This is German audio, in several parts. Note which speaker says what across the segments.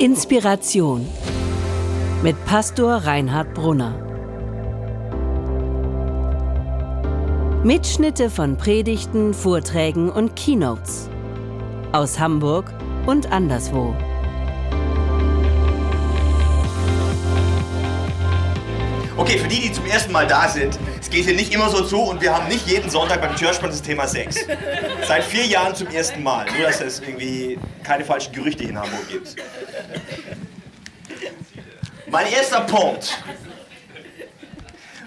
Speaker 1: Inspiration mit Pastor Reinhard Brunner. Mitschnitte von Predigten, Vorträgen und Keynotes aus Hamburg und anderswo.
Speaker 2: Okay, für die, die zum ersten Mal da sind, es geht hier nicht immer so zu und wir haben nicht jeden Sonntag beim Churchman das Thema Sex. Seit vier Jahren zum ersten Mal. Nur, dass es irgendwie keine falschen Gerüchte in Hamburg gibt. Mein erster Punkt.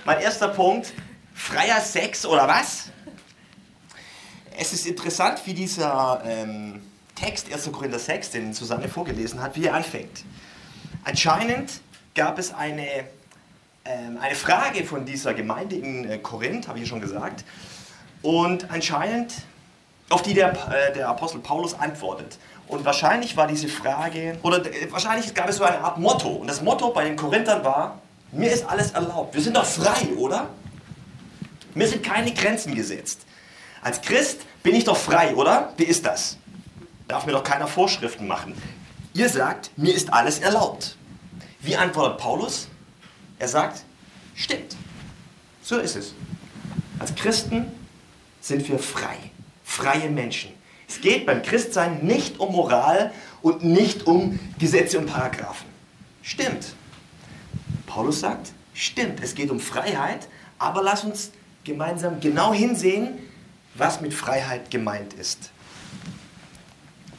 Speaker 2: Mein erster Punkt. Freier Sex oder was? Es ist interessant, wie dieser ähm, Text 1. Korinther 6, den Susanne vorgelesen hat, wie er anfängt. Anscheinend gab es eine ähm, eine Frage von dieser Gemeinde in äh, Korinth, habe ich ja schon gesagt, und anscheinend, auf die der, äh, der Apostel Paulus antwortet. Und wahrscheinlich war diese Frage, oder äh, wahrscheinlich gab es so eine Art Motto. Und das Motto bei den Korinthern war, mir ist alles erlaubt. Wir sind doch frei, oder? Mir sind keine Grenzen gesetzt. Als Christ bin ich doch frei, oder? Wie ist das? Darf mir doch keiner Vorschriften machen. Ihr sagt, mir ist alles erlaubt. Wie antwortet Paulus? Er sagt, stimmt. So ist es. Als Christen sind wir frei. Freie Menschen. Es geht beim Christsein nicht um Moral und nicht um Gesetze und Paragraphen. Stimmt. Paulus sagt, stimmt, es geht um Freiheit, aber lass uns gemeinsam genau hinsehen, was mit Freiheit gemeint ist.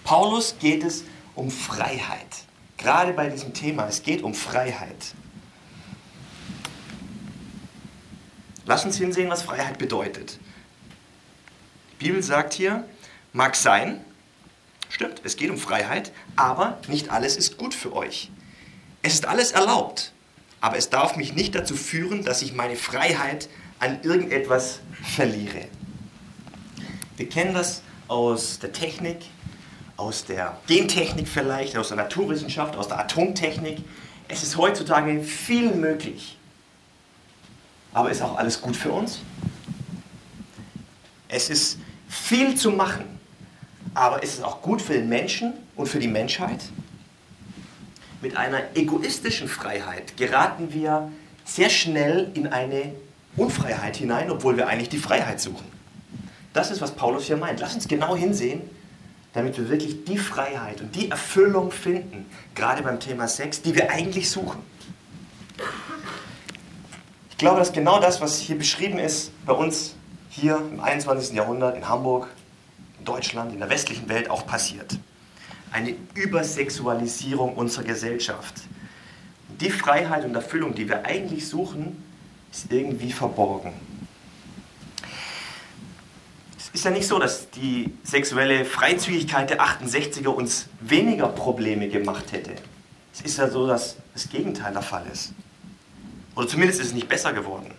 Speaker 2: Paulus geht es um Freiheit. Gerade bei diesem Thema, es geht um Freiheit. Lass uns hinsehen, was Freiheit bedeutet. Bibel sagt hier, mag sein, stimmt, es geht um Freiheit, aber nicht alles ist gut für euch. Es ist alles erlaubt, aber es darf mich nicht dazu führen, dass ich meine Freiheit an irgendetwas verliere. Wir kennen das aus der Technik, aus der Gentechnik vielleicht, aus der Naturwissenschaft, aus der Atomtechnik. Es ist heutzutage viel möglich. Aber ist auch alles gut für uns? Es ist viel zu machen, aber ist es auch gut für den Menschen und für die Menschheit? Mit einer egoistischen Freiheit geraten wir sehr schnell in eine Unfreiheit hinein, obwohl wir eigentlich die Freiheit suchen. Das ist, was Paulus hier meint. Lass uns genau hinsehen, damit wir wirklich die Freiheit und die Erfüllung finden, gerade beim Thema Sex, die wir eigentlich suchen glaube, dass genau das, was hier beschrieben ist, bei uns hier im 21. Jahrhundert in Hamburg, in Deutschland, in der westlichen Welt auch passiert. Eine Übersexualisierung unserer Gesellschaft. Die Freiheit und Erfüllung, die wir eigentlich suchen, ist irgendwie verborgen. Es ist ja nicht so, dass die sexuelle Freizügigkeit der 68er uns weniger Probleme gemacht hätte. Es ist ja so, dass das Gegenteil der Fall ist. Oder zumindest ist es nicht besser geworden.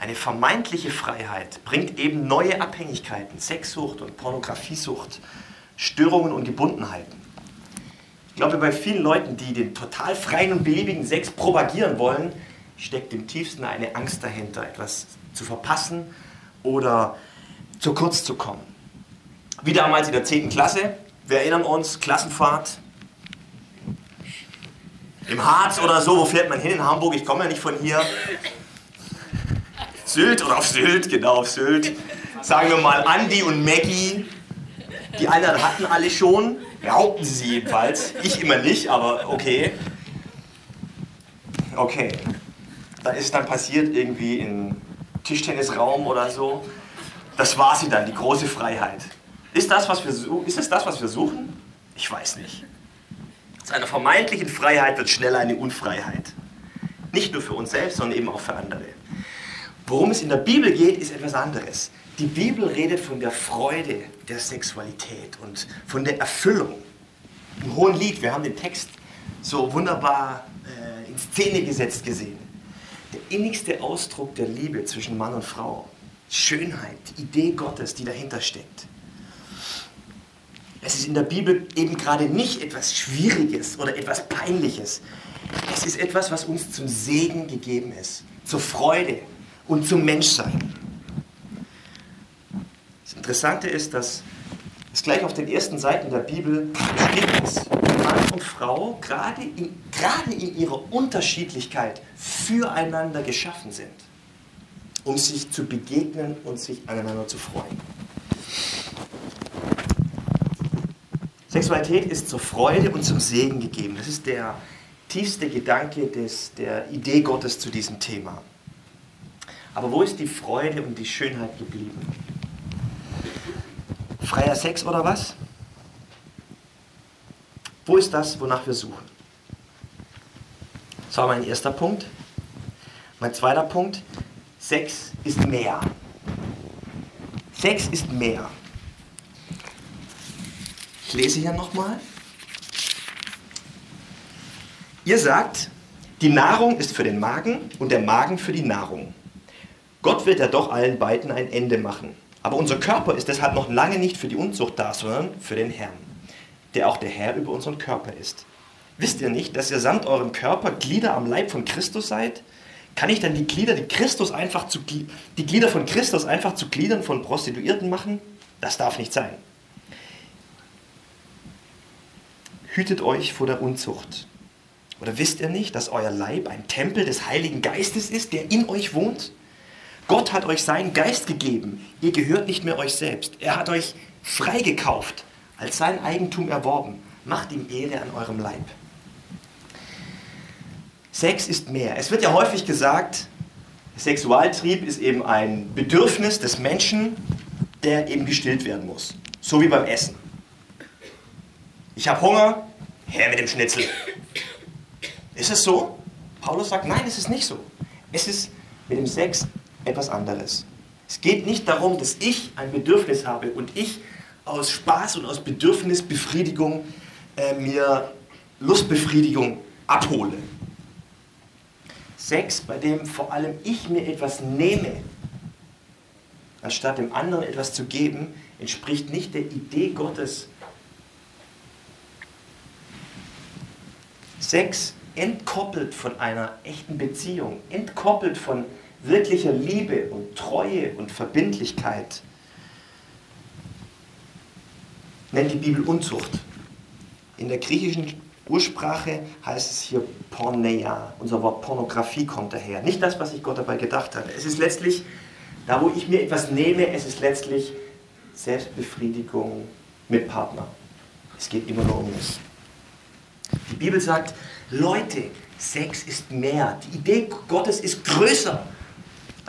Speaker 2: Eine vermeintliche Freiheit bringt eben neue Abhängigkeiten, Sexsucht und Pornografiesucht, Störungen und Gebundenheiten. Ich glaube, bei vielen Leuten, die den total freien und beliebigen Sex propagieren wollen, steckt im tiefsten eine Angst dahinter, etwas zu verpassen oder zu kurz zu kommen. Wie damals in der 10. Klasse, wir erinnern uns, Klassenfahrt, im Harz oder so, wo fährt man hin in Hamburg? Ich komme ja nicht von hier. Sylt oder auf Sylt, genau auf Sylt. Sagen wir mal Andi und Maggie. Die anderen hatten alle schon, behaupten sie jedenfalls. Ich immer nicht, aber okay. Okay. Da ist dann passiert irgendwie im Tischtennisraum oder so. Das war sie dann, die große Freiheit. Ist das, was wir, ist es das, was wir suchen? Ich weiß nicht. Aus einer vermeintlichen Freiheit wird schnell eine Unfreiheit. Nicht nur für uns selbst, sondern eben auch für andere. Worum es in der Bibel geht, ist etwas anderes. Die Bibel redet von der Freude der Sexualität und von der Erfüllung. Im Hohen Lied, wir haben den Text so wunderbar äh, in Szene gesetzt gesehen. Der innigste Ausdruck der Liebe zwischen Mann und Frau. Schönheit, die Idee Gottes, die dahinter steckt. Es ist in der Bibel eben gerade nicht etwas Schwieriges oder etwas Peinliches. Es ist etwas, was uns zum Segen gegeben ist, zur Freude und zum Menschsein. Das Interessante ist, dass ist gleich auf den ersten Seiten der Bibel steht es. Mann und Frau gerade in, gerade in ihrer Unterschiedlichkeit füreinander geschaffen sind, um sich zu begegnen und sich aneinander zu freuen. Sexualität ist zur Freude und zum Segen gegeben. Das ist der tiefste Gedanke des, der Idee Gottes zu diesem Thema. Aber wo ist die Freude und die Schönheit geblieben? Freier Sex oder was? Wo ist das, wonach wir suchen? Das war mein erster Punkt. Mein zweiter Punkt, Sex ist mehr. Sex ist mehr. Ich lese hier nochmal. Ihr sagt, die Nahrung ist für den Magen und der Magen für die Nahrung. Gott wird ja doch allen beiden ein Ende machen. Aber unser Körper ist deshalb noch lange nicht für die Unzucht da, sondern für den Herrn, der auch der Herr über unseren Körper ist. Wisst ihr nicht, dass ihr samt eurem Körper Glieder am Leib von Christus seid? Kann ich dann die Glieder, die Christus einfach zu, die Glieder von Christus einfach zu Gliedern von Prostituierten machen? Das darf nicht sein. Hütet euch vor der Unzucht. Oder wisst ihr nicht, dass euer Leib ein Tempel des Heiligen Geistes ist, der in euch wohnt? Gott hat euch seinen Geist gegeben. Ihr gehört nicht mehr euch selbst. Er hat euch freigekauft, als sein Eigentum erworben. Macht ihm Ehre an eurem Leib. Sex ist mehr. Es wird ja häufig gesagt, Sexualtrieb ist eben ein Bedürfnis des Menschen, der eben gestillt werden muss. So wie beim Essen. Ich habe Hunger, her mit dem Schnitzel. Ist es so? Paulus sagt, nein, es ist nicht so. Es ist mit dem Sex etwas anderes. Es geht nicht darum, dass ich ein Bedürfnis habe und ich aus Spaß und aus Bedürfnisbefriedigung äh, mir Lustbefriedigung abhole. Sex, bei dem vor allem ich mir etwas nehme, anstatt dem anderen etwas zu geben, entspricht nicht der Idee Gottes. Sex entkoppelt von einer echten Beziehung, entkoppelt von wirklicher Liebe und Treue und Verbindlichkeit nennt die Bibel Unzucht. In der griechischen Ursprache heißt es hier Porneia. Unser Wort Pornografie kommt daher. Nicht das, was sich Gott dabei gedacht hat. Es ist letztlich, da wo ich mir etwas nehme, es ist letztlich Selbstbefriedigung mit Partner. Es geht immer nur um das. Die Bibel sagt, Leute, Sex ist mehr. Die Idee Gottes ist größer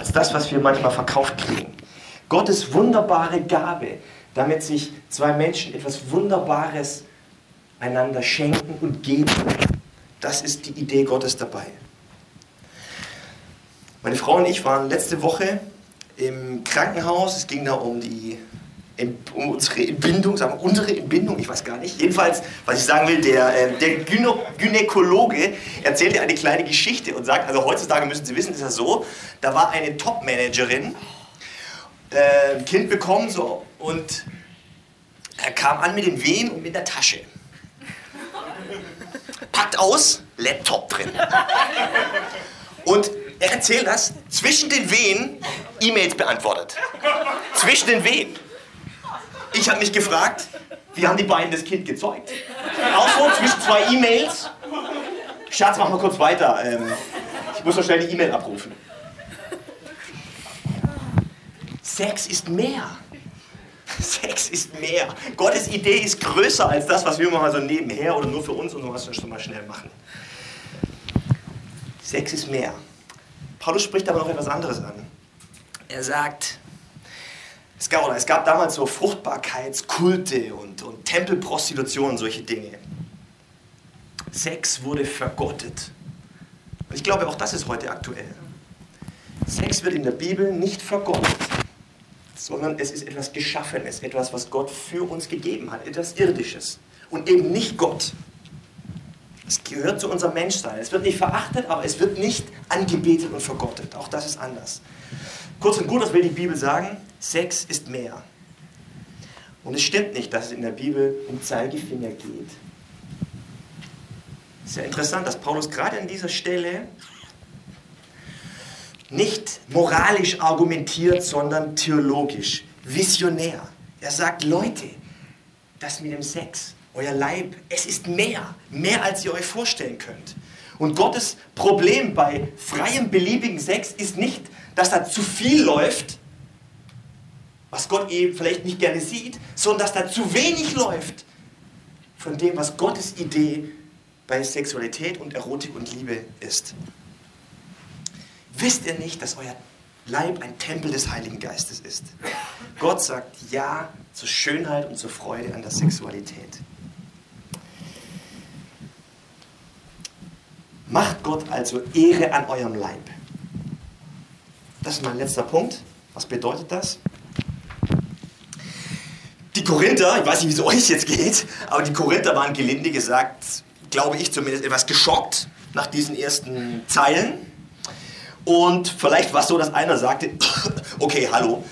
Speaker 2: als das, was wir manchmal verkauft kriegen. Gottes wunderbare Gabe, damit sich zwei Menschen etwas Wunderbares einander schenken und geben. Das ist die Idee Gottes dabei. Meine Frau und ich waren letzte Woche im Krankenhaus. Es ging da um die um unsere Entbindung, sagen wir unsere Entbindung, ich weiß gar nicht. Jedenfalls, was ich sagen will, der, äh, der Gynä Gynäkologe erzählte eine kleine Geschichte und sagt, also heutzutage müssen Sie wissen, ist das so, da war eine Top-Managerin, äh, ein Kind bekommen so und er kam an mit den Wehen und mit der Tasche. Packt aus, Laptop drin. Und er erzählt das, zwischen den Wehen E-Mails beantwortet. Zwischen den Wehen. Ich habe mich gefragt, wie haben die beiden das Kind gezeugt? Auch so zwischen zwei E-Mails. Schatz, mach mal kurz weiter. Ähm, ich muss noch schnell die E-Mail abrufen. Sex ist mehr. Sex ist mehr. Gottes Idee ist größer als das, was wir mal so nebenher oder nur für uns und was wir schon mal schnell machen. Sex ist mehr. Paulus spricht aber noch etwas anderes an. Er sagt, es gab, oder es gab damals so Fruchtbarkeitskulte und, und Tempelprostitution und solche Dinge. Sex wurde vergottet. Und ich glaube, auch das ist heute aktuell. Sex wird in der Bibel nicht vergottet, sondern es ist etwas Geschaffenes, etwas, was Gott für uns gegeben hat, etwas Irdisches. Und eben nicht Gott. Es gehört zu unserem Menschsein. Es wird nicht verachtet, aber es wird nicht angebetet und vergottet. Auch das ist anders. Kurz und gut, was will die Bibel sagen? Sex ist mehr. Und es stimmt nicht, dass es in der Bibel um Zeigefinger geht. Ja interessant, dass Paulus gerade an dieser Stelle nicht moralisch argumentiert, sondern theologisch, visionär. Er sagt, Leute, das mit dem Sex, euer Leib, es ist mehr, mehr als ihr euch vorstellen könnt. Und Gottes Problem bei freiem, beliebigen Sex ist nicht, dass da zu viel läuft, was Gott eben vielleicht nicht gerne sieht, sondern dass da zu wenig läuft von dem, was Gottes Idee bei Sexualität und Erotik und Liebe ist. Wisst ihr nicht, dass euer Leib ein Tempel des Heiligen Geistes ist? Gott sagt Ja zur Schönheit und zur Freude an der Sexualität. Macht Gott also Ehre an eurem Leib. Das ist mein letzter Punkt. Was bedeutet das? Die Korinther, ich weiß nicht, wie es euch jetzt geht, aber die Korinther waren gelinde gesagt, glaube ich zumindest, etwas geschockt nach diesen ersten Zeilen. Und vielleicht war es so, dass einer sagte, okay, hallo,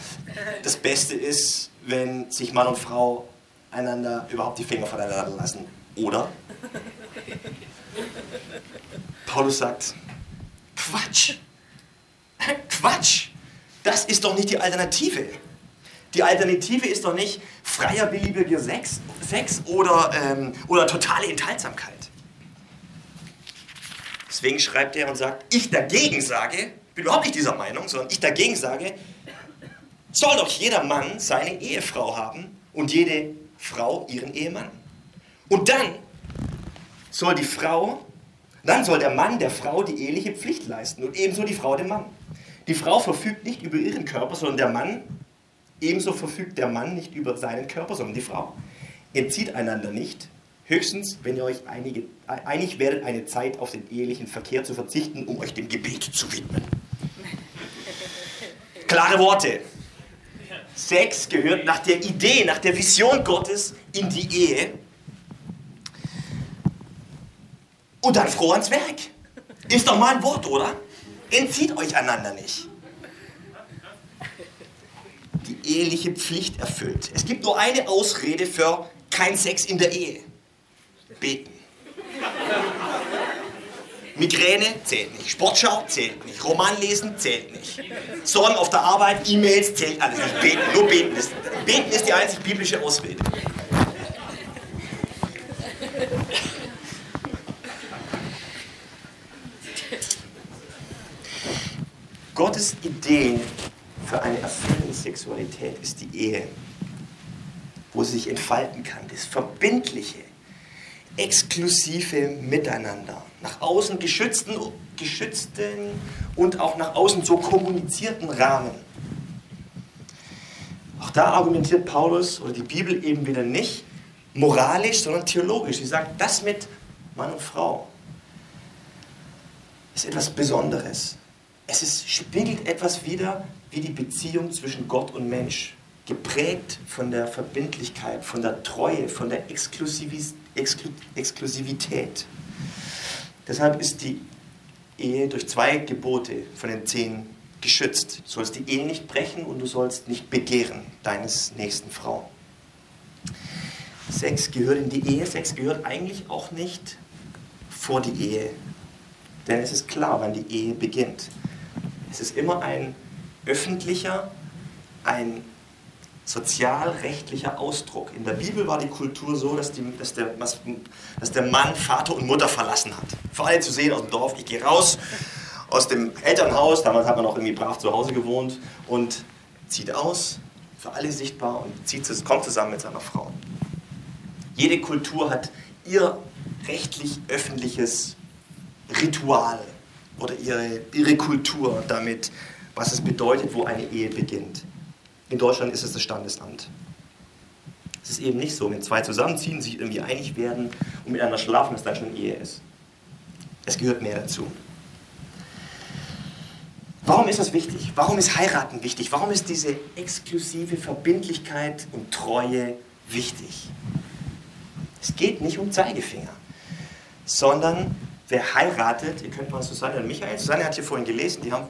Speaker 2: das Beste ist, wenn sich Mann und Frau einander überhaupt die Finger voneinander lassen, oder? Paulus sagt, Quatsch. Quatsch. Das ist doch nicht die Alternative. Die Alternative ist doch nicht freier, beliebiger Sex, Sex oder, ähm, oder totale Enthaltsamkeit. Deswegen schreibt er und sagt, ich dagegen sage, bin überhaupt nicht dieser Meinung, sondern ich dagegen sage, soll doch jeder Mann seine Ehefrau haben und jede Frau ihren Ehemann. Und dann soll die Frau dann soll der Mann der Frau die eheliche Pflicht leisten und ebenso die Frau dem Mann. Die Frau verfügt nicht über ihren Körper, sondern der Mann, ebenso verfügt der Mann nicht über seinen Körper, sondern die Frau. Entzieht einander nicht, höchstens, wenn ihr euch einige, einig werdet, eine Zeit auf den ehelichen Verkehr zu verzichten, um euch dem Gebet zu widmen. Klare Worte. Sex gehört nach der Idee, nach der Vision Gottes in die Ehe und dann froh ans Werk. Ist doch mal ein Wort, oder? Entzieht euch einander nicht. Die eheliche Pflicht erfüllt. Es gibt nur eine Ausrede für kein Sex in der Ehe. Beten. Migräne zählt nicht. Sportschau zählt nicht. Roman lesen zählt nicht. Sorgen auf der Arbeit, E-Mails zählt alles nicht. Beten, nur beten ist, beten ist die einzig biblische Ausrede. Gottes Idee für eine erfüllende Sexualität ist die Ehe, wo sie sich entfalten kann, das verbindliche, exklusive Miteinander, nach außen geschützten, geschützten und auch nach außen so kommunizierten Rahmen. Auch da argumentiert Paulus oder die Bibel eben wieder nicht moralisch, sondern theologisch. Sie sagt, das mit Mann und Frau ist etwas Besonderes. Es ist, spiegelt etwas wider, wie die Beziehung zwischen Gott und Mensch, geprägt von der Verbindlichkeit, von der Treue, von der Exklusivität. Deshalb ist die Ehe durch zwei Gebote von den zehn geschützt. Du sollst die Ehe nicht brechen und du sollst nicht begehren deines nächsten Frau. Sex gehört in die Ehe, Sex gehört eigentlich auch nicht vor die Ehe. Denn es ist klar, wann die Ehe beginnt. Es ist immer ein öffentlicher, ein sozialrechtlicher Ausdruck. In der Bibel war die Kultur so, dass, die, dass, der, dass der Mann Vater und Mutter verlassen hat. Für alle zu sehen aus dem Dorf, ich gehe raus aus dem Elternhaus, damals hat man auch irgendwie brav zu Hause gewohnt und zieht aus, für alle sichtbar und zieht, kommt zusammen mit seiner Frau. Jede Kultur hat ihr rechtlich öffentliches Ritual, oder ihre, ihre Kultur damit, was es bedeutet, wo eine Ehe beginnt. In Deutschland ist es das Standesamt. Es ist eben nicht so, wenn zwei zusammenziehen, sich irgendwie einig werden und miteinander schlafen, dass dann schon Ehe ist. Es gehört mehr dazu. Warum ist das wichtig? Warum ist Heiraten wichtig? Warum ist diese exklusive Verbindlichkeit und Treue wichtig? Es geht nicht um Zeigefinger, sondern wer heiratet, ihr könnt mal Susanne und Michael, Susanne hat hier vorhin gelesen, die haben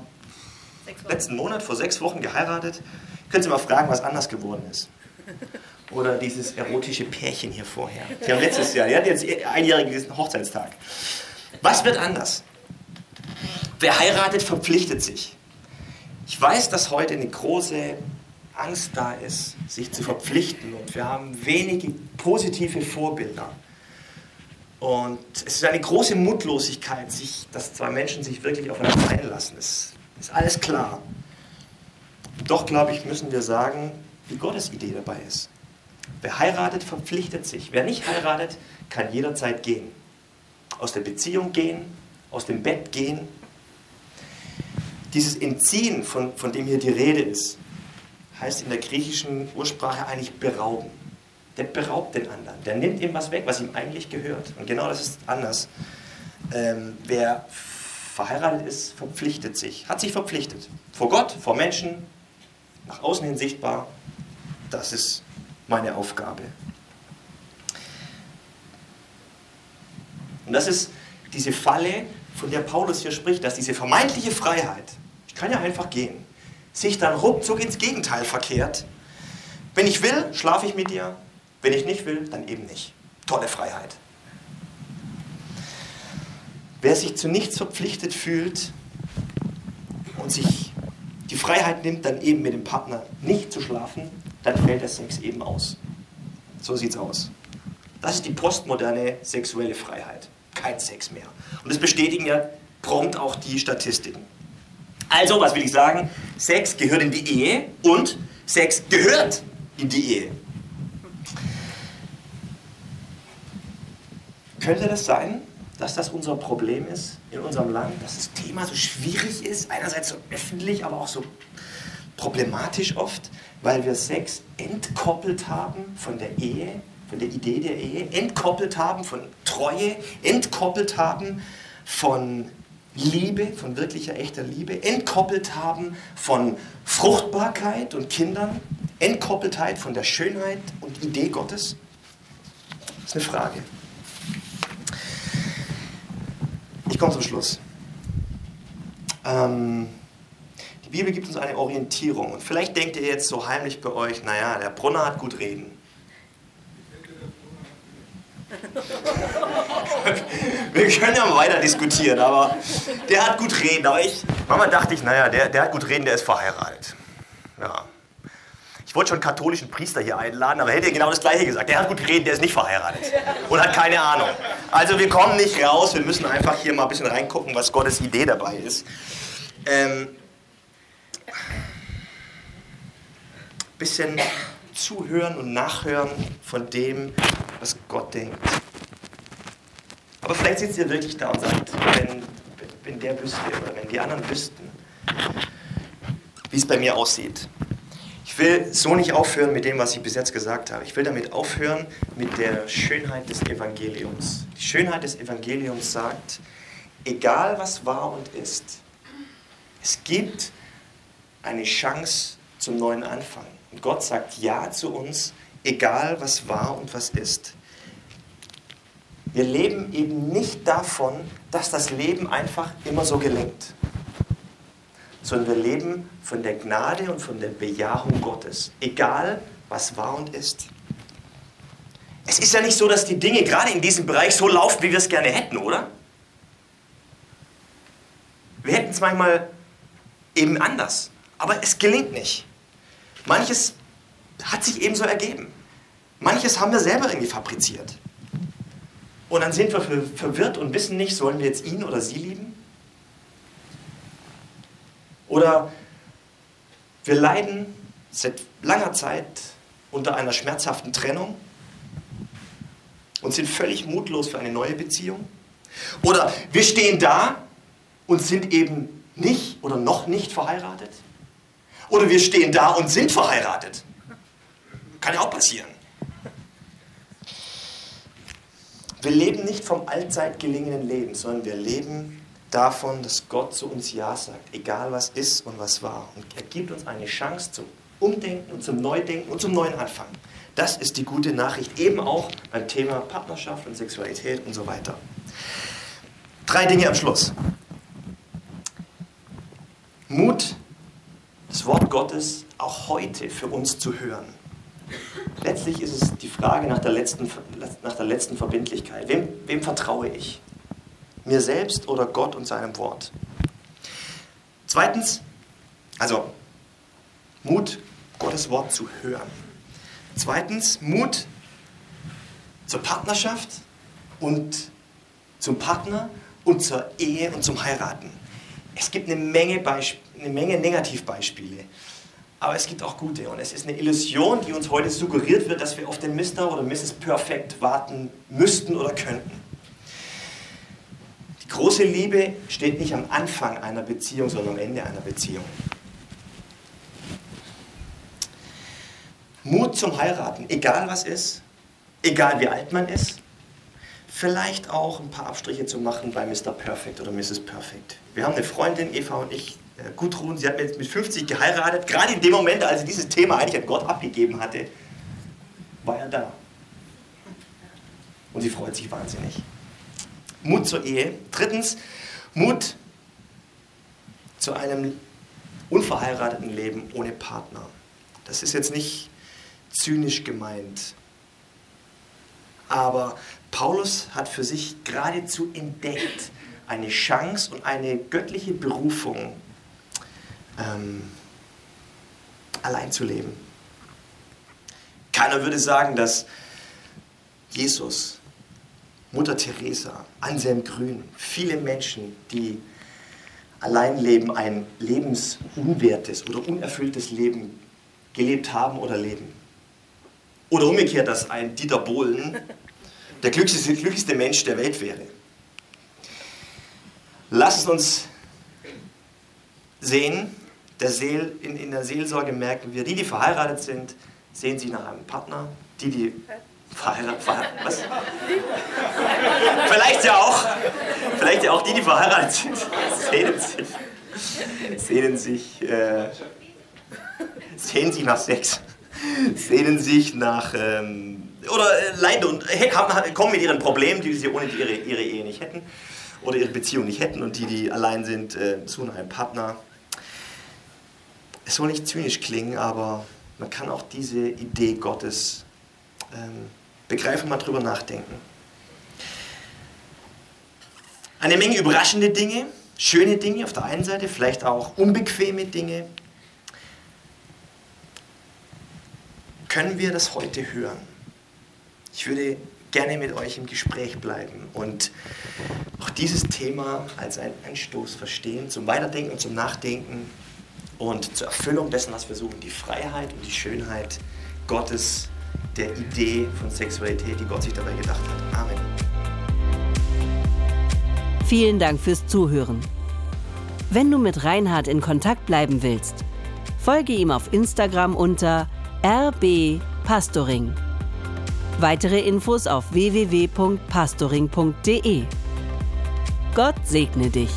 Speaker 2: letzten Monat, vor sechs Wochen geheiratet. Können Sie mal fragen, was anders geworden ist. Oder dieses erotische Pärchen hier vorher. Die haben letztes Jahr, die hatten jetzt einjährigen Hochzeitstag. Was wird anders? Wer heiratet, verpflichtet sich. Ich weiß, dass heute eine große Angst da ist, sich zu verpflichten und wir haben wenige positive Vorbilder. Und es ist eine große Mutlosigkeit, sich, dass zwei Menschen sich wirklich aufeinander einlassen. Das ist alles klar. Doch, glaube ich, müssen wir sagen, wie Gottes Idee dabei ist. Wer heiratet, verpflichtet sich. Wer nicht heiratet, kann jederzeit gehen. Aus der Beziehung gehen, aus dem Bett gehen. Dieses Entziehen, von, von dem hier die Rede ist, heißt in der griechischen Ursprache eigentlich berauben. Der beraubt den anderen. Der nimmt ihm was weg, was ihm eigentlich gehört. Und genau das ist anders. Ähm, wer verheiratet ist, verpflichtet sich, hat sich verpflichtet. Vor Gott, vor Menschen, nach außen hin sichtbar. Das ist meine Aufgabe. Und das ist diese Falle, von der Paulus hier spricht, dass diese vermeintliche Freiheit, ich kann ja einfach gehen, sich dann ruckzuck ins Gegenteil verkehrt. Wenn ich will, schlafe ich mit dir. Wenn ich nicht will, dann eben nicht. Tolle Freiheit. Wer sich zu nichts verpflichtet fühlt und sich die Freiheit nimmt, dann eben mit dem Partner nicht zu schlafen, dann fällt der Sex eben aus. So sieht's aus. Das ist die postmoderne sexuelle Freiheit. Kein Sex mehr. Und das bestätigen ja prompt auch die Statistiken. Also, was will ich sagen? Sex gehört in die Ehe und Sex gehört in die Ehe. Könnte das sein, dass das unser Problem ist in unserem Land, dass das Thema so schwierig ist, einerseits so öffentlich, aber auch so problematisch oft, weil wir Sex entkoppelt haben von der Ehe, von der Idee der Ehe, entkoppelt haben von Treue, entkoppelt haben von Liebe, von wirklicher echter Liebe, entkoppelt haben von Fruchtbarkeit und Kindern, Entkoppeltheit von der Schönheit und Idee Gottes? Das ist eine Frage. Ich komme zum Schluss. Ähm, die Bibel gibt uns eine Orientierung. Und vielleicht denkt ihr jetzt so heimlich bei euch, naja, der Brunner hat gut reden. Wir können ja weiter diskutieren, aber der hat gut reden. Aber ich, manchmal dachte ich, naja, der, der hat gut reden, der ist verheiratet. Ja. Ich wollte schon einen katholischen Priester hier einladen, aber er hätte genau das Gleiche gesagt. Der hat gut reden, der ist nicht verheiratet und hat keine Ahnung. Also wir kommen nicht raus, wir müssen einfach hier mal ein bisschen reingucken, was Gottes Idee dabei ist. Ähm, bisschen zuhören und nachhören von dem, was Gott denkt. Aber vielleicht sitzt ihr wirklich da und sagt, wenn, wenn der wüsste oder wenn die anderen wüssten, wie es bei mir aussieht. Ich will so nicht aufhören mit dem, was ich bis jetzt gesagt habe. Ich will damit aufhören mit der Schönheit des Evangeliums. Die Schönheit des Evangeliums sagt, egal was war und ist, es gibt eine Chance zum neuen Anfang. Und Gott sagt Ja zu uns, egal was war und was ist. Wir leben eben nicht davon, dass das Leben einfach immer so gelingt, sondern wir leben von der Gnade und von der Bejahung Gottes, egal was war und ist. Es ist ja nicht so, dass die Dinge gerade in diesem Bereich so laufen, wie wir es gerne hätten, oder? Wir hätten es manchmal eben anders, aber es gelingt nicht. Manches hat sich eben so ergeben. Manches haben wir selber irgendwie fabriziert. Und dann sind wir verwirrt und wissen nicht, sollen wir jetzt ihn oder sie lieben? Oder wir leiden seit langer Zeit unter einer schmerzhaften Trennung und sind völlig mutlos für eine neue Beziehung. Oder wir stehen da und sind eben nicht oder noch nicht verheiratet. Oder wir stehen da und sind verheiratet. Kann ja auch passieren. Wir leben nicht vom allzeit gelingenden Leben, sondern wir leben davon, dass Gott zu uns Ja sagt, egal was ist und was war. Und er gibt uns eine Chance zum Umdenken und zum Neudenken und zum neuen Anfang. Das ist die gute Nachricht, eben auch beim Thema Partnerschaft und Sexualität und so weiter. Drei Dinge am Schluss. Mut, das Wort Gottes auch heute für uns zu hören. Letztlich ist es die Frage nach der letzten, nach der letzten Verbindlichkeit. Wem, wem vertraue ich? Mir selbst oder Gott und seinem Wort? Zweitens, also Mut, Gottes Wort zu hören. Zweitens, Mut zur Partnerschaft und zum Partner und zur Ehe und zum Heiraten. Es gibt eine Menge, Beisp eine Menge Negativbeispiele, aber es gibt auch gute. Und es ist eine Illusion, die uns heute suggeriert wird, dass wir auf den Mr. oder Mrs. Perfect warten müssten oder könnten. Große Liebe steht nicht am Anfang einer Beziehung, sondern am Ende einer Beziehung. Mut zum Heiraten, egal was ist, egal wie alt man ist. Vielleicht auch ein paar Abstriche zu machen bei Mr. Perfect oder Mrs. Perfect. Wir haben eine Freundin, Eva und ich, äh, Gudrun, sie hat mit 50 geheiratet. Gerade in dem Moment, als sie dieses Thema eigentlich an Gott abgegeben hatte, war er da. Und sie freut sich wahnsinnig. Mut zur Ehe. Drittens, Mut zu einem unverheirateten Leben ohne Partner. Das ist jetzt nicht zynisch gemeint. Aber Paulus hat für sich geradezu entdeckt eine Chance und eine göttliche Berufung, ähm, allein zu leben. Keiner würde sagen, dass Jesus, Mutter Teresa, Anselm Grün, viele Menschen, die allein leben, ein lebensunwertes oder unerfülltes Leben gelebt haben oder leben. Oder umgekehrt, dass ein Dieter Bohlen der glücklichste, glücklichste Mensch der Welt wäre. Lass es uns sehen, der Seel, in, in der Seelsorge merken wir, die, die verheiratet sind, sehen sich nach einem Partner, die, die verheiratet, verheiratet was? Vielleicht ja auch, vielleicht ja auch die, die verheiratet sind, sehnen sich, sehnen sich, äh, sehnen sich nach Sex. Sehnen sich nach ähm, oder äh, leiden und kommen mit ihren Problemen, die sie ohne ihre, ihre Ehe nicht hätten oder ihre Beziehung nicht hätten und die, die allein sind, äh, suchen einen Partner. Es soll nicht zynisch klingen, aber man kann auch diese Idee Gottes ähm, begreifen, mal drüber nachdenken. Eine Menge überraschende Dinge, schöne Dinge auf der einen Seite, vielleicht auch unbequeme Dinge, können wir das heute hören? Ich würde gerne mit euch im Gespräch bleiben und auch dieses Thema als einen Anstoß verstehen zum Weiterdenken und zum Nachdenken und zur Erfüllung dessen, was wir suchen, die Freiheit und die Schönheit Gottes, der Idee von Sexualität, die Gott sich dabei gedacht hat. Amen.
Speaker 1: Vielen Dank fürs Zuhören. Wenn du mit Reinhard in Kontakt bleiben willst, folge ihm auf Instagram unter RB Pastoring. Weitere Infos auf www.pastoring.de. Gott segne dich.